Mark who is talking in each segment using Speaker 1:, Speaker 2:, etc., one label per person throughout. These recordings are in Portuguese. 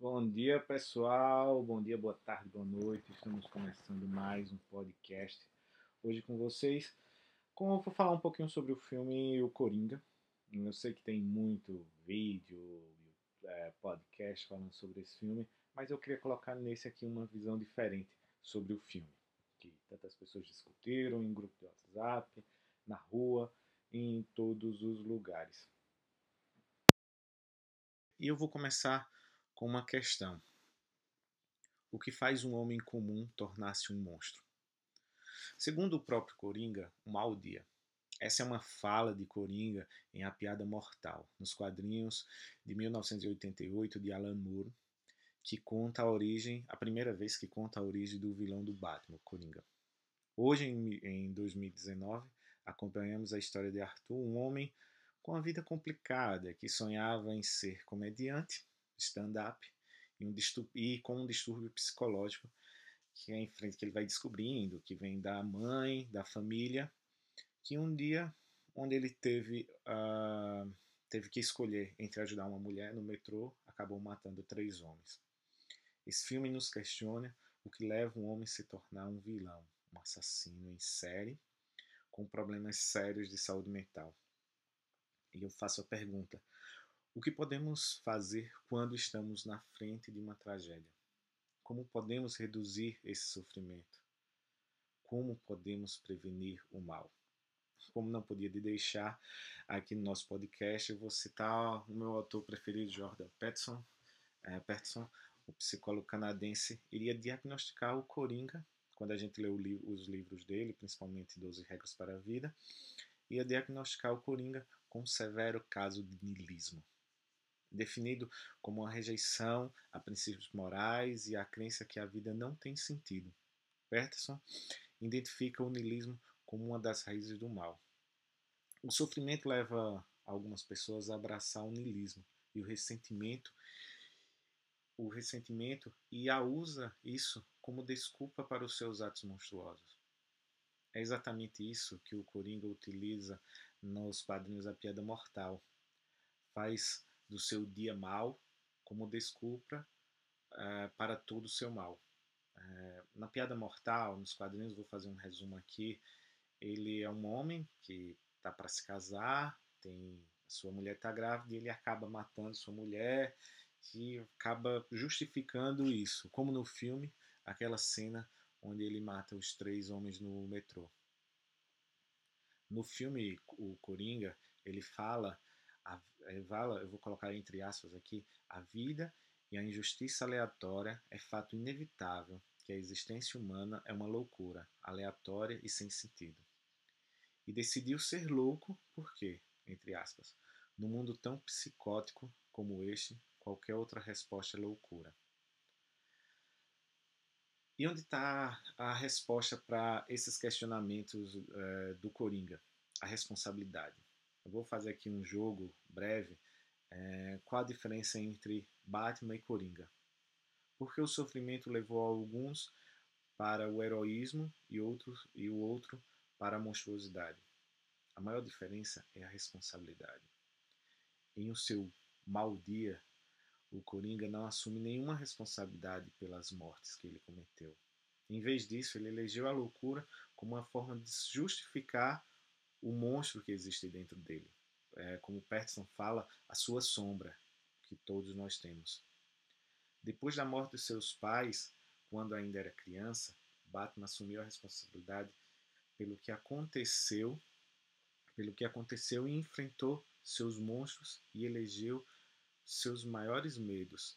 Speaker 1: Bom dia, pessoal. Bom dia, boa tarde, boa noite. Estamos começando mais um podcast hoje com vocês. Como eu vou falar um pouquinho sobre o filme O Coringa. Eu sei que tem muito vídeo, é, podcast falando sobre esse filme, mas eu queria colocar nesse aqui uma visão diferente sobre o filme, que tantas pessoas discutiram em grupo de WhatsApp, na rua, em todos os lugares. E eu vou começar com uma questão: O que faz um homem comum tornar-se um monstro? Segundo o próprio Coringa, um mau dia. Essa é uma fala de Coringa em A Piada Mortal, nos quadrinhos de 1988 de Alan Moore, que conta a origem, a primeira vez que conta a origem do vilão do Batman, Coringa. Hoje, em 2019, acompanhamos a história de Arthur, um homem com a vida complicada, que sonhava em ser comediante, stand-up e, um e com um distúrbio psicológico que é em frente que ele vai descobrindo, que vem da mãe, da família, que um dia onde ele teve uh, teve que escolher entre ajudar uma mulher no metrô, acabou matando três homens. Esse filme nos questiona o que leva um homem a se tornar um vilão, um assassino em série, com problemas sérios de saúde mental. E eu faço a pergunta: o que podemos fazer quando estamos na frente de uma tragédia? Como podemos reduzir esse sofrimento? Como podemos prevenir o mal? Como não podia deixar aqui no nosso podcast, eu vou citar o meu autor preferido, Jordan Peterson. É, Peterson, o psicólogo canadense, iria diagnosticar o Coringa, quando a gente lê os livros dele, principalmente 12 Regras para a Vida, ia diagnosticar o Coringa com um severo caso de niilismo definido como uma rejeição a princípios morais e a crença que a vida não tem sentido. Peterson identifica o niilismo como uma das raízes do mal. O sofrimento leva algumas pessoas a abraçar o niilismo e o ressentimento, o ressentimento e a usa isso como desculpa para os seus atos monstruosos. É exatamente isso que o Coringa utiliza nos quadrinhos A Piada Mortal. Faz do seu dia mal como desculpa uh, para todo o seu mal. Uh, na Piada Mortal, nos quadrinhos, vou fazer um resumo aqui. Ele é um homem que está para se casar, tem sua mulher está grávida e ele acaba matando sua mulher e acaba justificando isso, como no filme, aquela cena onde ele mata os três homens no metrô. No filme, o Coringa, ele fala a, é, eu vou colocar entre aspas aqui, a vida e a injustiça aleatória é fato inevitável que a existência humana é uma loucura, aleatória e sem sentido. E decidiu ser louco porque, entre aspas, no mundo tão psicótico como este, qualquer outra resposta é loucura. E onde está a resposta para esses questionamentos é, do Coringa? A responsabilidade. Eu vou fazer aqui um jogo breve. É, qual a diferença entre Batman e Coringa? Porque o sofrimento levou alguns para o heroísmo e, outros, e o outro para a monstruosidade. A maior diferença é a responsabilidade. Em o seu mau dia, o Coringa não assume nenhuma responsabilidade pelas mortes que ele cometeu. Em vez disso, ele elegeu a loucura como uma forma de justificar o monstro que existe dentro dele. É, como Peterson fala, a sua sombra, que todos nós temos. Depois da morte de seus pais, quando ainda era criança, Batman assumiu a responsabilidade pelo que aconteceu, pelo que aconteceu e enfrentou seus monstros e elegeu seus maiores medos,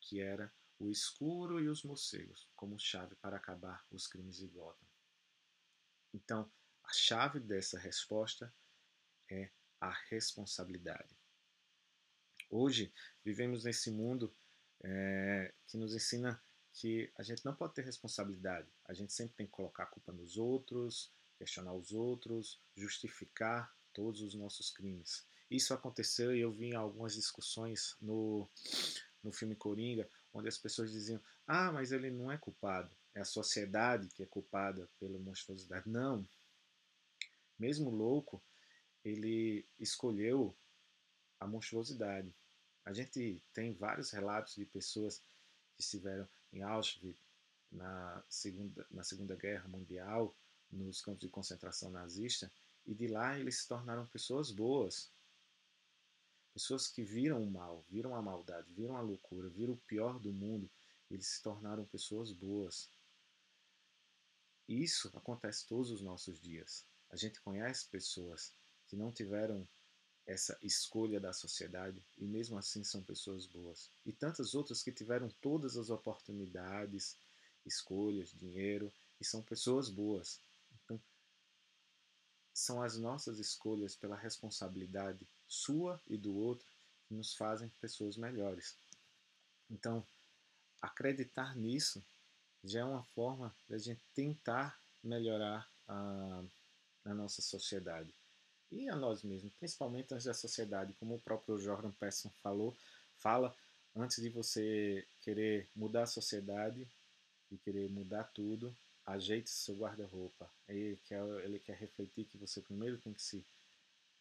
Speaker 1: que era o escuro e os morcegos, como chave para acabar os crimes de Gotham. Então, a chave dessa resposta é a responsabilidade. Hoje vivemos nesse mundo é, que nos ensina que a gente não pode ter responsabilidade. A gente sempre tem que colocar a culpa nos outros, questionar os outros, justificar todos os nossos crimes. Isso aconteceu e eu vi em algumas discussões no, no filme Coringa, onde as pessoas diziam: ah, mas ele não é culpado, é a sociedade que é culpada pela monstruosidade. Não, mesmo louco, ele escolheu a monstruosidade. A gente tem vários relatos de pessoas que estiveram em Auschwitz na segunda, na segunda Guerra Mundial, nos campos de concentração nazista, e de lá eles se tornaram pessoas boas. Pessoas que viram o mal, viram a maldade, viram a loucura, viram o pior do mundo, eles se tornaram pessoas boas. Isso acontece todos os nossos dias. A gente conhece pessoas que não tiveram essa escolha da sociedade e mesmo assim são pessoas boas. E tantas outras que tiveram todas as oportunidades, escolhas, dinheiro e são pessoas boas. Então, são as nossas escolhas pela responsabilidade sua e do outro que nos fazem pessoas melhores. Então, acreditar nisso já é uma forma da gente tentar melhorar a, a nossa sociedade e a nós mesmos, principalmente antes da sociedade, como o próprio Jordan Peterson falou, fala antes de você querer mudar a sociedade e querer mudar tudo, ajeite seu guarda-roupa. Ele quer, ele quer refletir que você primeiro tem que se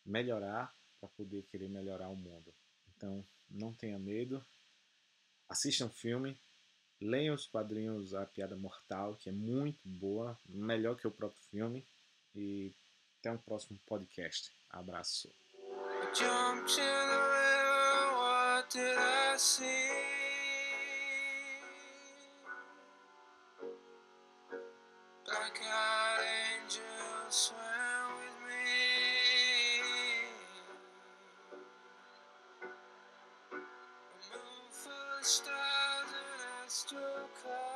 Speaker 1: melhorar para poder querer melhorar o mundo. Então, não tenha medo, assista um filme, leiam os quadrinhos A Piada Mortal, que é muito boa, melhor que o próprio filme, e até um próximo podcast. Abraço. stars and astro clouds.